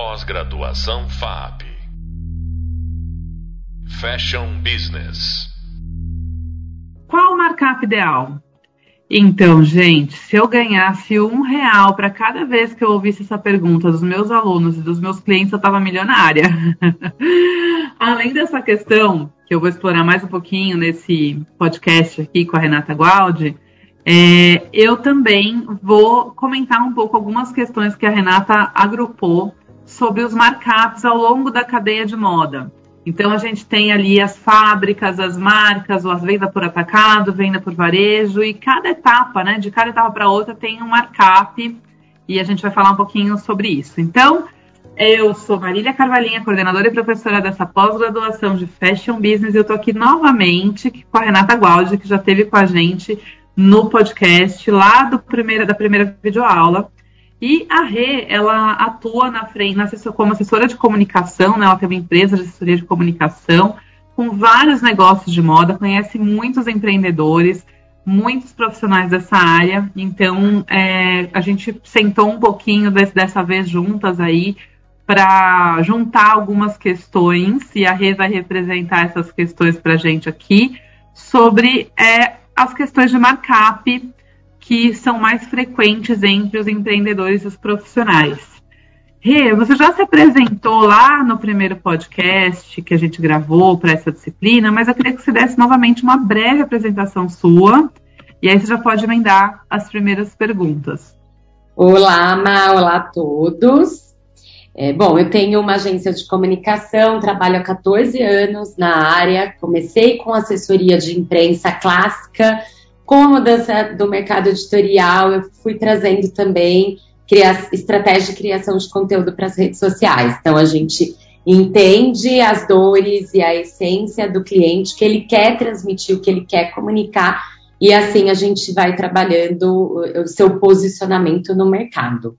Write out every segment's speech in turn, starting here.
Pós-graduação FAP. Fashion Business. Qual o markup ideal? Então, gente, se eu ganhasse um real para cada vez que eu ouvisse essa pergunta dos meus alunos e dos meus clientes, eu estava milionária. Além dessa questão, que eu vou explorar mais um pouquinho nesse podcast aqui com a Renata Gualdi, é, eu também vou comentar um pouco algumas questões que a Renata agrupou sobre os markups ao longo da cadeia de moda. Então a gente tem ali as fábricas, as marcas, as venda por atacado, venda por varejo e cada etapa, né, de cada etapa para outra tem um markup e a gente vai falar um pouquinho sobre isso. Então, eu sou Marília Carvalhinha, coordenadora e professora dessa pós-graduação de Fashion Business. E eu estou aqui novamente com a Renata Gualdi, que já esteve com a gente no podcast lá do primeira, da primeira videoaula. E a Rê, ela atua na frente, na assessor, como assessora de comunicação, né? ela tem uma empresa de assessoria de comunicação com vários negócios de moda, conhece muitos empreendedores, muitos profissionais dessa área. Então, é, a gente sentou um pouquinho desse, dessa vez juntas aí para juntar algumas questões, e a Rê vai representar essas questões para a gente aqui, sobre é, as questões de markup que são mais frequentes entre os empreendedores e os profissionais. Rê, você já se apresentou lá no primeiro podcast que a gente gravou para essa disciplina, mas eu queria que você desse novamente uma breve apresentação sua, e aí você já pode emendar as primeiras perguntas. Olá, Ma, olá a todos. É, bom, eu tenho uma agência de comunicação, trabalho há 14 anos na área, comecei com assessoria de imprensa clássica, com a mudança do mercado editorial, eu fui trazendo também estratégia de criação de conteúdo para as redes sociais. Então, a gente entende as dores e a essência do cliente, que ele quer transmitir, o que ele quer comunicar, e assim a gente vai trabalhando o seu posicionamento no mercado.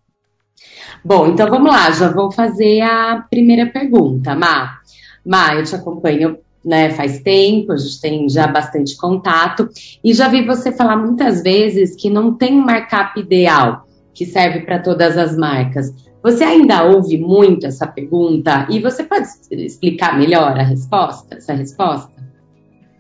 Bom, então vamos lá, já vou fazer a primeira pergunta, Má. Má, eu te acompanho né, faz tempo, a gente tem já bastante contato, e já vi você falar muitas vezes que não tem um markup ideal que serve para todas as marcas. Você ainda ouve muito essa pergunta e você pode explicar melhor a resposta, essa resposta?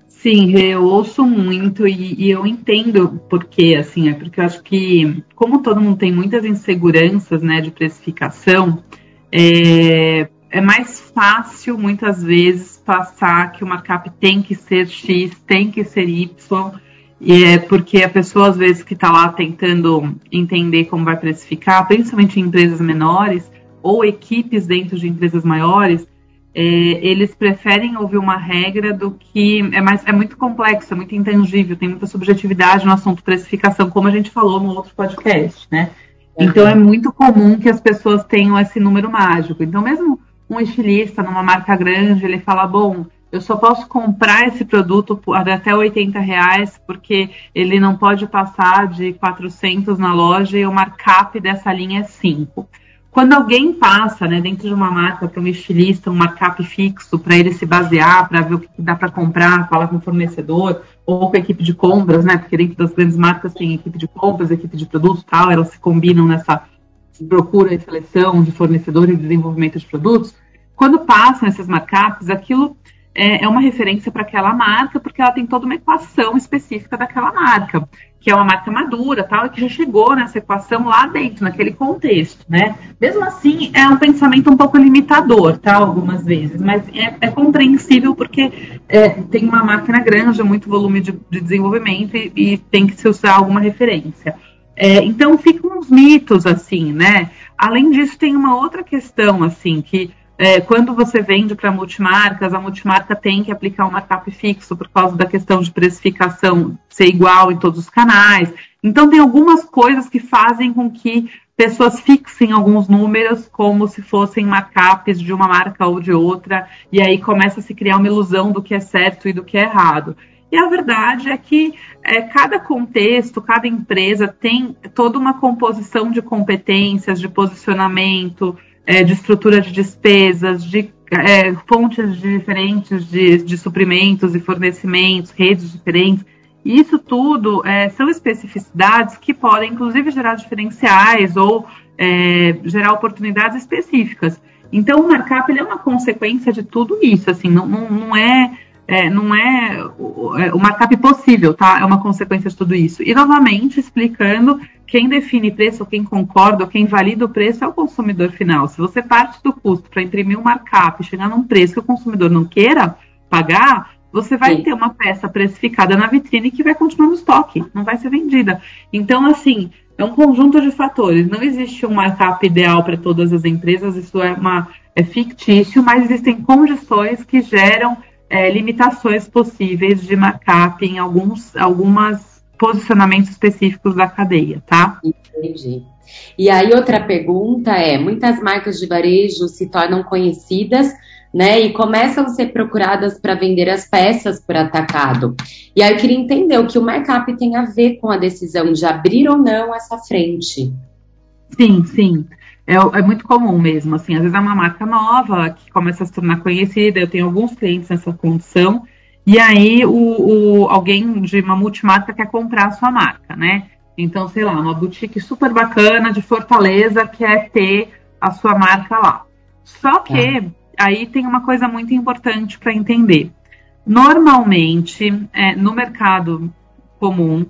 Sim, eu ouço muito e, e eu entendo por quê, assim, é porque eu acho que, como todo mundo tem muitas inseguranças, né, de precificação, é, é mais fácil, muitas vezes, passar que o markup tem que ser X, tem que ser Y, e é porque a pessoa, às vezes, que está lá tentando entender como vai precificar, principalmente em empresas menores ou equipes dentro de empresas maiores, é, eles preferem ouvir uma regra do que é, mais, é muito complexo, é muito intangível, tem muita subjetividade no assunto precificação, como a gente falou no outro podcast, né? Então é muito comum que as pessoas tenham esse número mágico. Então, mesmo um estilista numa marca grande, ele fala, bom, eu só posso comprar esse produto por até 80 reais, porque ele não pode passar de 400 na loja e o markup dessa linha é 5. Quando alguém passa né, dentro de uma marca para um estilista, um markup fixo, para ele se basear, para ver o que dá para comprar, falar com o fornecedor, ou com a equipe de compras, né? Porque dentro das grandes marcas tem equipe de compras, equipe de produtos tal, elas se combinam nessa procura e seleção de fornecedores e desenvolvimento de produtos, quando passam esses markups, aquilo é, é uma referência para aquela marca, porque ela tem toda uma equação específica daquela marca, que é uma marca madura, tal, e que já chegou nessa equação lá dentro, naquele contexto, né? Mesmo assim, é um pensamento um pouco limitador, tá? Algumas vezes, mas é, é compreensível porque é, tem uma máquina grande, muito volume de, de desenvolvimento e, e tem que se usar alguma referência. É, então ficam uns mitos assim, né? Além disso, tem uma outra questão assim que é, quando você vende para multimarcas, a multimarca tem que aplicar um markup fixo por causa da questão de precificação ser igual em todos os canais. Então tem algumas coisas que fazem com que pessoas fixem alguns números como se fossem markups de uma marca ou de outra, e aí começa a se criar uma ilusão do que é certo e do que é errado. E a verdade é que é, cada contexto, cada empresa tem toda uma composição de competências, de posicionamento, é, de estrutura de despesas, de é, fontes diferentes de, de suprimentos e fornecimentos, redes diferentes. Isso tudo é, são especificidades que podem, inclusive, gerar diferenciais ou é, gerar oportunidades específicas. Então, o markup é uma consequência de tudo isso, assim, não, não, não é, é, não é o, é o markup possível, tá? É uma consequência de tudo isso. E, novamente, explicando, quem define preço, quem concorda, quem valida o preço é o consumidor final. Se você parte do custo para imprimir um markup e chegar num preço que o consumidor não queira pagar, você vai Sim. ter uma peça precificada na vitrine que vai continuar no estoque, não vai ser vendida. Então, assim, é um conjunto de fatores. Não existe um markup ideal para todas as empresas, isso é, uma, é fictício, mas existem condições que geram é, limitações possíveis de markup em alguns algumas posicionamentos específicos da cadeia, tá? Entendi. E aí outra pergunta é, muitas marcas de varejo se tornam conhecidas né? E começam a ser procuradas para vender as peças por atacado. E aí eu queria entender o que o markup tem a ver com a decisão de abrir ou não essa frente. Sim, sim. É, é, muito comum mesmo, assim, às vezes é uma marca nova que começa a se tornar conhecida, eu tenho alguns clientes nessa condição, e aí o, o, alguém de uma multimarca quer comprar a sua marca, né? Então, sei lá, uma boutique super bacana de Fortaleza quer ter a sua marca lá. Só que é aí tem uma coisa muito importante para entender. Normalmente, é, no mercado comum,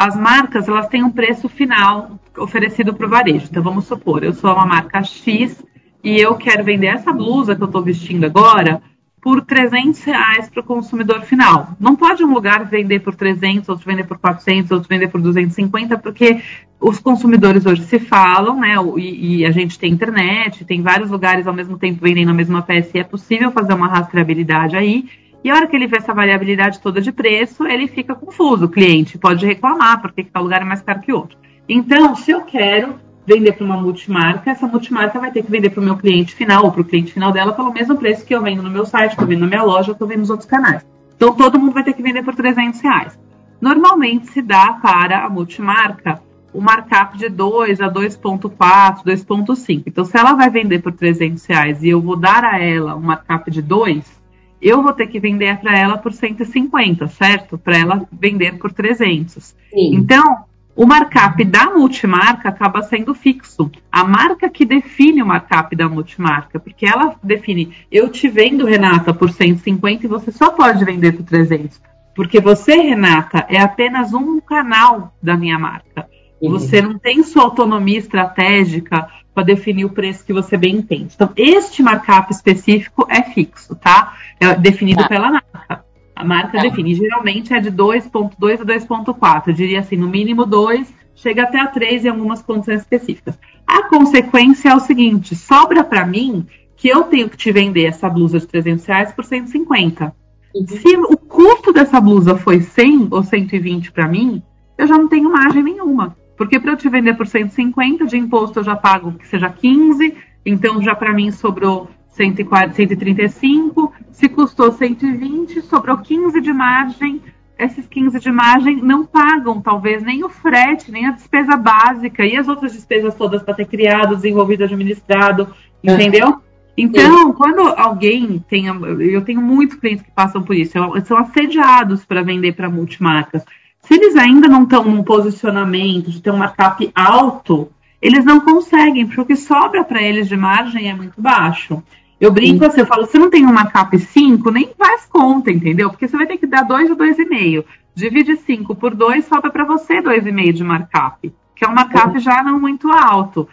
as marcas elas têm um preço final oferecido para o varejo. Então, vamos supor, eu sou uma marca X e eu quero vender essa blusa que eu estou vestindo agora por 300 reais para o consumidor final. Não pode um lugar vender por 300, outro vender por 400, outro vender por 250, porque os consumidores hoje se falam, né? E, e, a gente tem internet, tem vários lugares ao mesmo tempo vendendo a mesma peça e é possível fazer uma rastreabilidade aí. E a hora que ele vê essa variabilidade toda de preço, ele fica confuso. O cliente pode reclamar porque tal lugar é mais caro que outro. Então, se eu quero vender para uma multimarca, essa multimarca vai ter que vender para o meu cliente final ou para o cliente final dela pelo mesmo preço que eu vendo no meu site, que eu vendo na minha loja, que eu vendo nos outros canais. Então todo mundo vai ter que vender por 300 reais. Normalmente se dá para a multimarca o markup de 2 a 2.4, 2.5. Então se ela vai vender por 300 reais e eu vou dar a ela um markup de 2, eu vou ter que vender para ela por 150, certo? Para ela vender por 300. Sim. Então, o markup da multimarca acaba sendo fixo. A marca que define o markup da multimarca, porque ela define, eu te vendo, Renata, por 150 e você só pode vender por 300. Porque você, Renata, é apenas um canal da minha marca. Uhum. Você não tem sua autonomia estratégica para definir o preço que você bem entende. Então, este markup específico é fixo, tá? É definido tá. pela marca. A marca é. define, geralmente é de 2,2 a 2,4. Eu diria assim, no mínimo 2, chega até a 3 em algumas condições específicas. A consequência é o seguinte: sobra para mim que eu tenho que te vender essa blusa de 300 reais por 150. Uhum. Se o custo dessa blusa foi 100 ou 120 para mim, eu já não tenho margem nenhuma. Porque para eu te vender por 150 de imposto eu já pago que seja 15, então já para mim sobrou 140, 135, se custou 120, sobrou 15 de margem. Esses 15 de margem não pagam, talvez, nem o frete, nem a despesa básica e as outras despesas todas para ter criado, desenvolvido, administrado, é. entendeu? Então, quando alguém tem. Eu tenho muitos clientes que passam por isso, são assediados para vender para multimarcas. Se eles ainda não estão num posicionamento de ter um markup alto, eles não conseguem, porque o que sobra para eles de margem é muito baixo. Eu brinco assim, eu falo, você não tem uma cap 5, nem faz conta, entendeu? Porque você vai ter que dar 2 ou 2,5. Divide 5 por 2, sobra para você 2,5 de markup, que é um markup já não muito alto.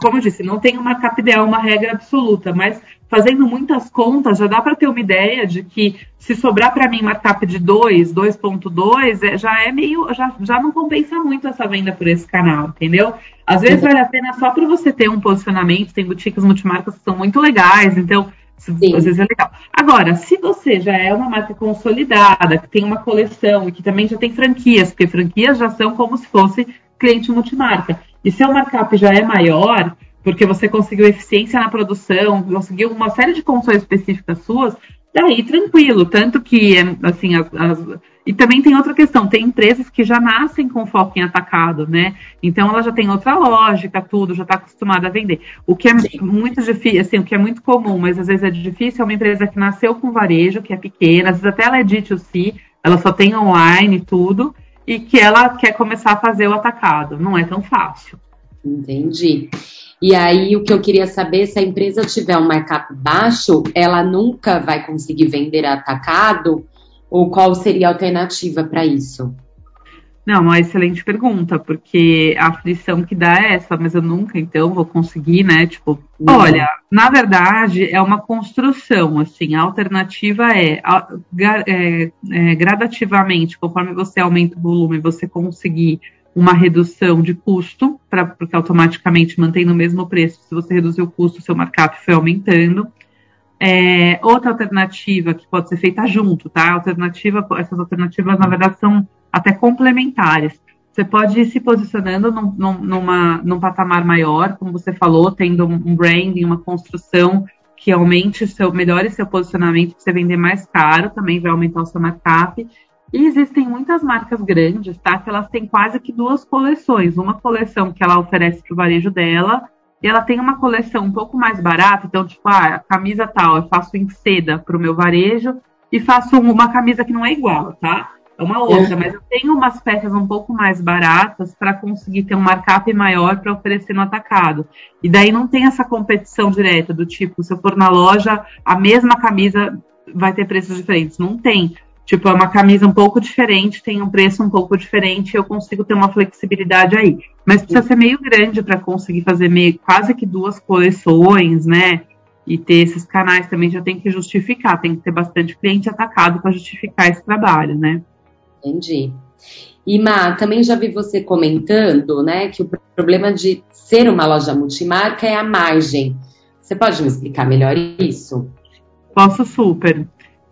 Como eu disse, não tem uma markup ideal, uma regra absoluta, mas fazendo muitas contas, já dá para ter uma ideia de que se sobrar para mim markup de 2, 2.2, é, já é meio, já, já não compensa muito essa venda por esse canal, entendeu? Às vezes vale a pena só para você ter um posicionamento, tem boutiques multimarcas que são muito legais, então Sim. às vezes é legal. Agora, se você já é uma marca consolidada, que tem uma coleção e que também já tem franquias, porque franquias já são como se fosse cliente multimarca, e seu markup já é maior, porque você conseguiu eficiência na produção, conseguiu uma série de condições específicas suas, daí tranquilo. Tanto que, assim, as, as, e também tem outra questão, tem empresas que já nascem com foco em atacado, né? Então ela já tem outra lógica, tudo, já está acostumada a vender. O que é Sim. muito difícil, assim, o que é muito comum, mas às vezes é difícil, é uma empresa que nasceu com varejo, que é pequena, às vezes até ela é D2C, ela só tem online tudo, e que ela quer começar a fazer o atacado. Não é tão fácil. Entendi. E aí, o que eu queria saber, se a empresa tiver um markup baixo, ela nunca vai conseguir vender atacado? Ou qual seria a alternativa para isso? Não, uma excelente pergunta, porque a aflição que dá é essa, mas eu nunca, então, vou conseguir, né? Tipo, não. olha, na verdade, é uma construção, assim, a alternativa é, é, é gradativamente, conforme você aumenta o volume, você conseguir uma redução de custo, pra, porque automaticamente mantém no mesmo preço. Se você reduzir o custo, seu markup foi aumentando. É, outra alternativa que pode ser feita junto, tá? Alternativa, essas alternativas, na verdade, são até complementares. Você pode ir se posicionando num, num, numa, num patamar maior, como você falou, tendo um branding, uma construção que aumente seu, melhore seu posicionamento para você vender mais caro, também vai aumentar o seu markup. E existem muitas marcas grandes, tá? Que elas têm quase que duas coleções. Uma coleção que ela oferece para o varejo dela, e ela tem uma coleção um pouco mais barata. Então, tipo, ah, a camisa tal, eu faço em seda para o meu varejo e faço uma camisa que não é igual, tá? É uma outra, é. mas eu tenho umas peças um pouco mais baratas para conseguir ter um markup maior para oferecer no atacado. E daí não tem essa competição direta do tipo, se eu for na loja, a mesma camisa vai ter preços diferentes. Não tem. Tipo, é uma camisa um pouco diferente, tem um preço um pouco diferente, eu consigo ter uma flexibilidade aí. Mas precisa ser meio grande para conseguir fazer meio, quase que duas coleções, né? E ter esses canais também já tem que justificar, tem que ter bastante cliente atacado para justificar esse trabalho, né? Entendi. E Má, também já vi você comentando, né, que o problema de ser uma loja multimarca é a margem. Você pode me explicar melhor isso? Posso super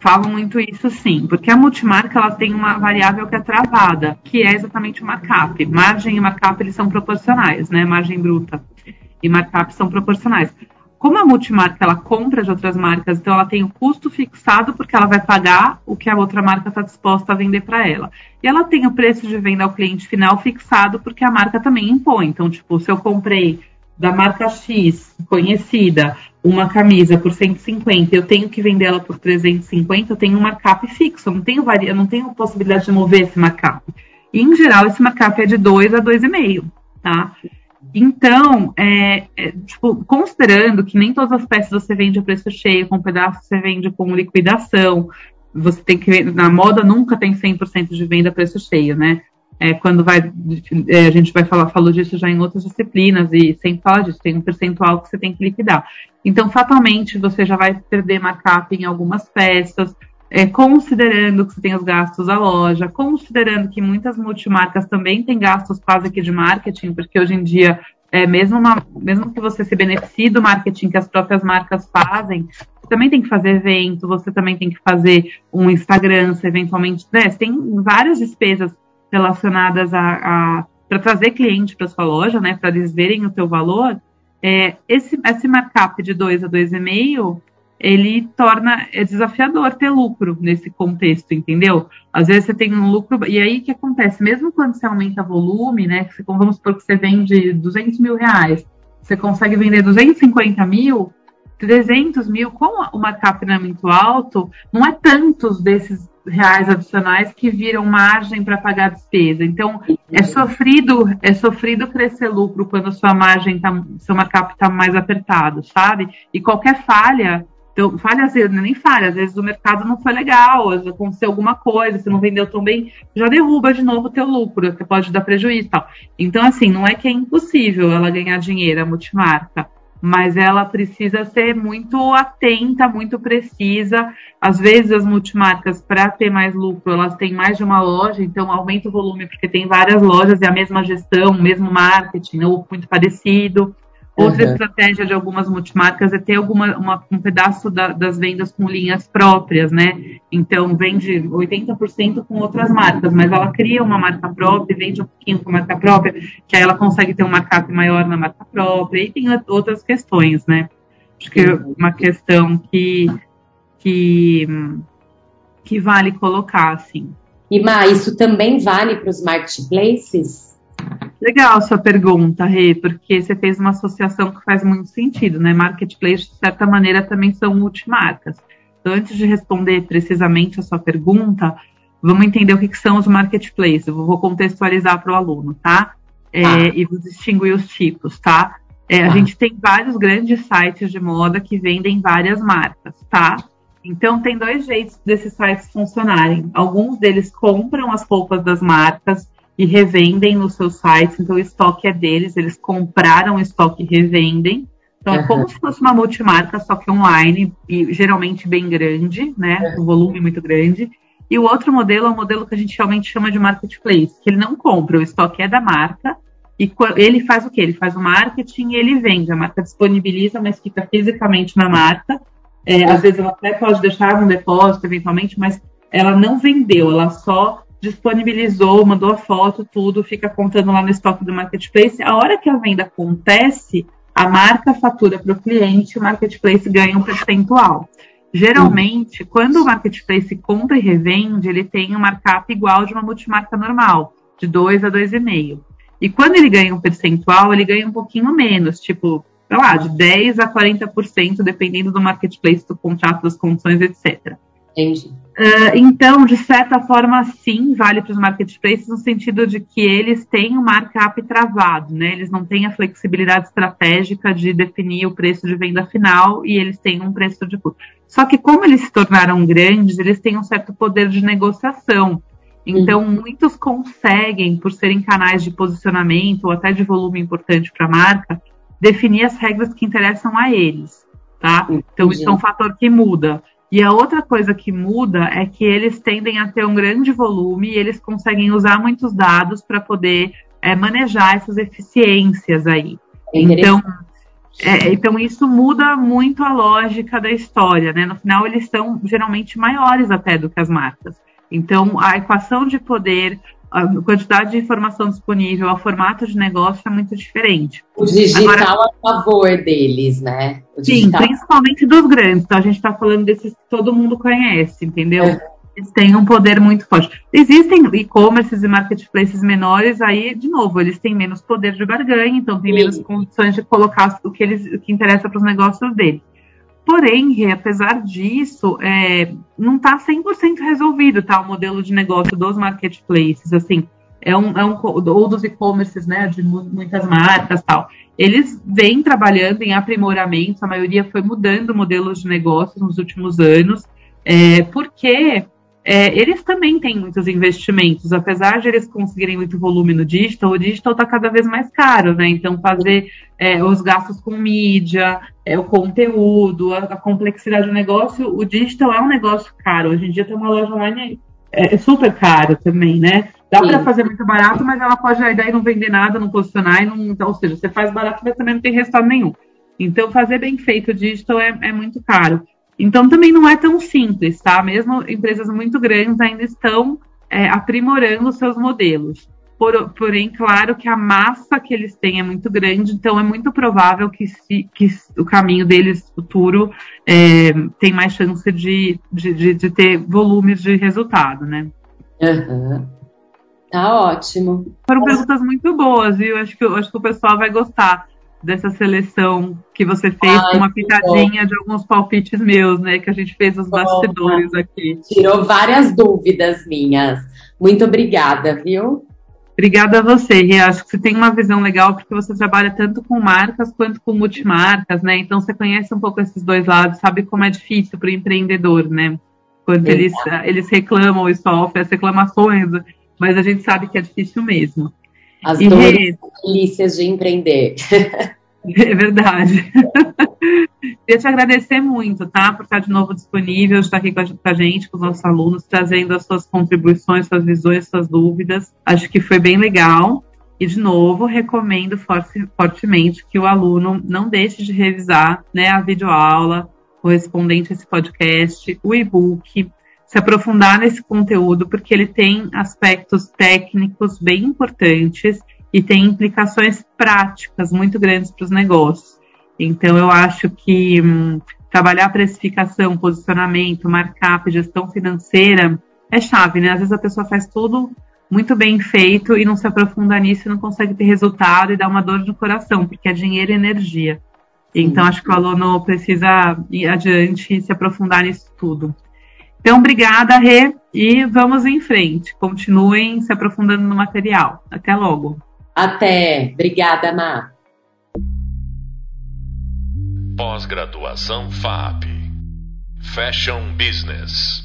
falo muito isso sim, porque a multimarca ela tem uma variável que é travada, que é exatamente o markup. Margem e markup eles são proporcionais, né? Margem bruta e markup são proporcionais. Como a multimarca ela compra de outras marcas, então ela tem o custo fixado porque ela vai pagar o que a outra marca está disposta a vender para ela. E ela tem o preço de venda ao cliente final fixado porque a marca também impõe. Então, tipo, se eu comprei da marca X, conhecida, uma camisa por 150, eu tenho que vender ela por 350, eu tenho um markup fixo, eu não tenho, varia, eu não tenho possibilidade de mover esse markup. E, em geral, esse markup é de 2 a 2,5, tá? Então, é, é, tipo, considerando que nem todas as peças você vende a preço cheio, com um pedaço você vende com liquidação, você tem que na moda nunca tem 100% de venda a preço cheio, né? é, quando vai, é, a gente vai falar, falou disso já em outras disciplinas e sempre fala disso, tem um percentual que você tem que liquidar. Então, fatalmente, você já vai perder markup em algumas peças, é, considerando que você tem os gastos da loja, considerando que muitas multimarcas também têm gastos quase que de marketing, porque hoje em dia, é, mesmo, uma, mesmo que você se beneficie do marketing que as próprias marcas fazem, você também tem que fazer evento, você também tem que fazer um Instagram, você eventualmente, né, tem várias despesas relacionadas a, a para trazer cliente para sua loja, né, para eles verem o seu valor, é, esse, esse markup de 2 a 2,5, ele torna é desafiador ter lucro nesse contexto, entendeu? Às vezes você tem um lucro, e aí o que acontece? Mesmo quando você aumenta volume, né, você, vamos supor que você vende 200 mil reais, você consegue vender 250 mil, 300 mil, com o markup não é muito alto, não é tantos desses reais adicionais que viram margem para pagar despesa. Então, é sofrido, é sofrido crescer lucro quando sua margem tá, seu markup está mais apertado, sabe? E qualquer falha, então, falha às vezes, é nem falha, às vezes o mercado não foi legal, aconteceu alguma coisa, você não vendeu tão bem, já derruba de novo o teu lucro, você pode dar prejuízo e tal. Então, assim, não é que é impossível ela ganhar dinheiro, a multimarca mas ela precisa ser muito atenta, muito precisa. Às vezes as multimarcas, para ter mais lucro, elas têm mais de uma loja, então aumenta o volume porque tem várias lojas e a mesma gestão, o mesmo marketing, ou muito parecido. Outra uhum. estratégia de algumas multimarcas é ter alguma, uma, um pedaço da, das vendas com linhas próprias, né? Então, vende 80% com outras marcas, mas ela cria uma marca própria e vende um pouquinho com marca própria, que aí ela consegue ter um markup maior na marca própria, e tem outras questões, né? Acho que é uma questão que, que, que vale colocar, assim. E, Ma, isso também vale para os marketplaces? Legal sua pergunta, Rê, porque você fez uma associação que faz muito sentido, né? Marketplace, de certa maneira, também são multimarcas. Então, antes de responder precisamente a sua pergunta, vamos entender o que, que são os marketplaces. Eu vou contextualizar para o aluno, tá? É, ah. E vou distinguir os tipos, tá? É, ah. A gente tem vários grandes sites de moda que vendem várias marcas, tá? Então, tem dois jeitos desses sites funcionarem. Alguns deles compram as roupas das marcas e revendem nos seus sites, então o estoque é deles, eles compraram o estoque e revendem. Então, uhum. é como se fosse uma multimarca, só que online, e geralmente bem grande, né? Um volume muito grande. E o outro modelo é o modelo que a gente realmente chama de marketplace, que ele não compra, o estoque é da marca, e ele faz o quê? Ele faz o marketing e ele vende. A marca disponibiliza, mas fica fisicamente na marca. É, às vezes ela até pode deixar no depósito, eventualmente, mas ela não vendeu, ela só disponibilizou, mandou a foto, tudo, fica contando lá no estoque do marketplace. A hora que a venda acontece, a marca fatura para o cliente, o marketplace ganha um percentual. Geralmente, uhum. quando o marketplace compra e revende, ele tem um markup igual de uma multimarca normal, de 2 a 2,5. E quando ele ganha um percentual, ele ganha um pouquinho menos, tipo, sei lá, de 10 a 40%, dependendo do marketplace, do contrato, das condições, etc. Entendi. Uh, então, de certa forma, sim, vale para os marketplaces no sentido de que eles têm o um markup travado, né? Eles não têm a flexibilidade estratégica de definir o preço de venda final e eles têm um preço de custo. Só que como eles se tornaram grandes, eles têm um certo poder de negociação. Então, uhum. muitos conseguem, por serem canais de posicionamento ou até de volume importante para a marca, definir as regras que interessam a eles, tá? Então, isso é um fator que muda. E a outra coisa que muda é que eles tendem a ter um grande volume e eles conseguem usar muitos dados para poder é, manejar essas eficiências aí. Então, é, então isso muda muito a lógica da história, né? No final eles são geralmente maiores até do que as marcas. Então a equação de poder, a quantidade de informação disponível, o formato de negócio é muito diferente. O digital Agora, a favor deles, né? sim, principalmente dos grandes. Então a gente está falando desses que todo mundo conhece, entendeu? É. Eles têm um poder muito forte. Existem e-commerces e marketplaces menores, aí, de novo, eles têm menos poder de barganha, então tem sim. menos condições de colocar o que, eles, o que interessa para os negócios deles. Porém, apesar disso, é, não está 100% resolvido tá, o modelo de negócio dos marketplaces, assim, é um, é um ou dos e-commerces, né, de muitas marcas tal. Eles vêm trabalhando em aprimoramento, a maioria foi mudando modelos de negócio nos últimos anos, é, porque é, eles também têm muitos investimentos, apesar de eles conseguirem muito volume no digital, o digital está cada vez mais caro, né? Então, fazer é, os gastos com mídia, é, o conteúdo, a, a, complexidade do negócio, o digital é um negócio caro. Hoje em dia tem uma loja online é, é super caro também, né? Dá para fazer muito barato, mas ela pode daí não vender nada, não posicionar, e não, então, ou seja, você faz barato, mas também não tem resultado nenhum. Então, fazer bem feito o digital é, é muito caro. Então também não é tão simples, tá? Mesmo empresas muito grandes ainda estão é, aprimorando seus modelos. Por, porém, claro que a massa que eles têm é muito grande, então é muito provável que, se, que o caminho deles futuro é, tem mais chance de, de, de, ter volumes de resultado, né? Uhum. Tá ótimo. Foram perguntas muito boas, viu? Acho que, acho que o pessoal vai gostar dessa seleção que você fez Ai, com uma pitadinha bom. de alguns palpites meus, né? Que a gente fez os bastidores aqui. Tirou várias dúvidas minhas. Muito obrigada, viu? Obrigada a você, Rê. Acho que você tem uma visão legal porque você trabalha tanto com marcas quanto com multimarcas, né? Então você conhece um pouco esses dois lados, sabe como é difícil para o empreendedor, né? Quando eles, eles reclamam e sofrem as reclamações, mas a gente sabe que é difícil mesmo. As e dores delícias de empreender. É verdade. Queria te agradecer muito, tá? Por estar de novo disponível, estar aqui com a gente, com os nossos alunos, trazendo as suas contribuições, suas visões, suas dúvidas. Acho que foi bem legal. E, de novo, recomendo forte, fortemente que o aluno não deixe de revisar né, a videoaula correspondente a esse podcast, o e-book, se aprofundar nesse conteúdo, porque ele tem aspectos técnicos bem importantes e tem implicações práticas muito grandes para os negócios. Então, eu acho que hum, trabalhar precificação, posicionamento, markup, gestão financeira é chave, né? Às vezes a pessoa faz tudo muito bem feito e não se aprofunda nisso e não consegue ter resultado e dá uma dor no coração, porque é dinheiro e energia. Então, acho que o aluno precisa ir adiante e se aprofundar nisso tudo. Então, obrigada, Rê, e vamos em frente. Continuem se aprofundando no material. Até logo. Até. Obrigada, Má. Pós-graduação FAP. Fashion Business.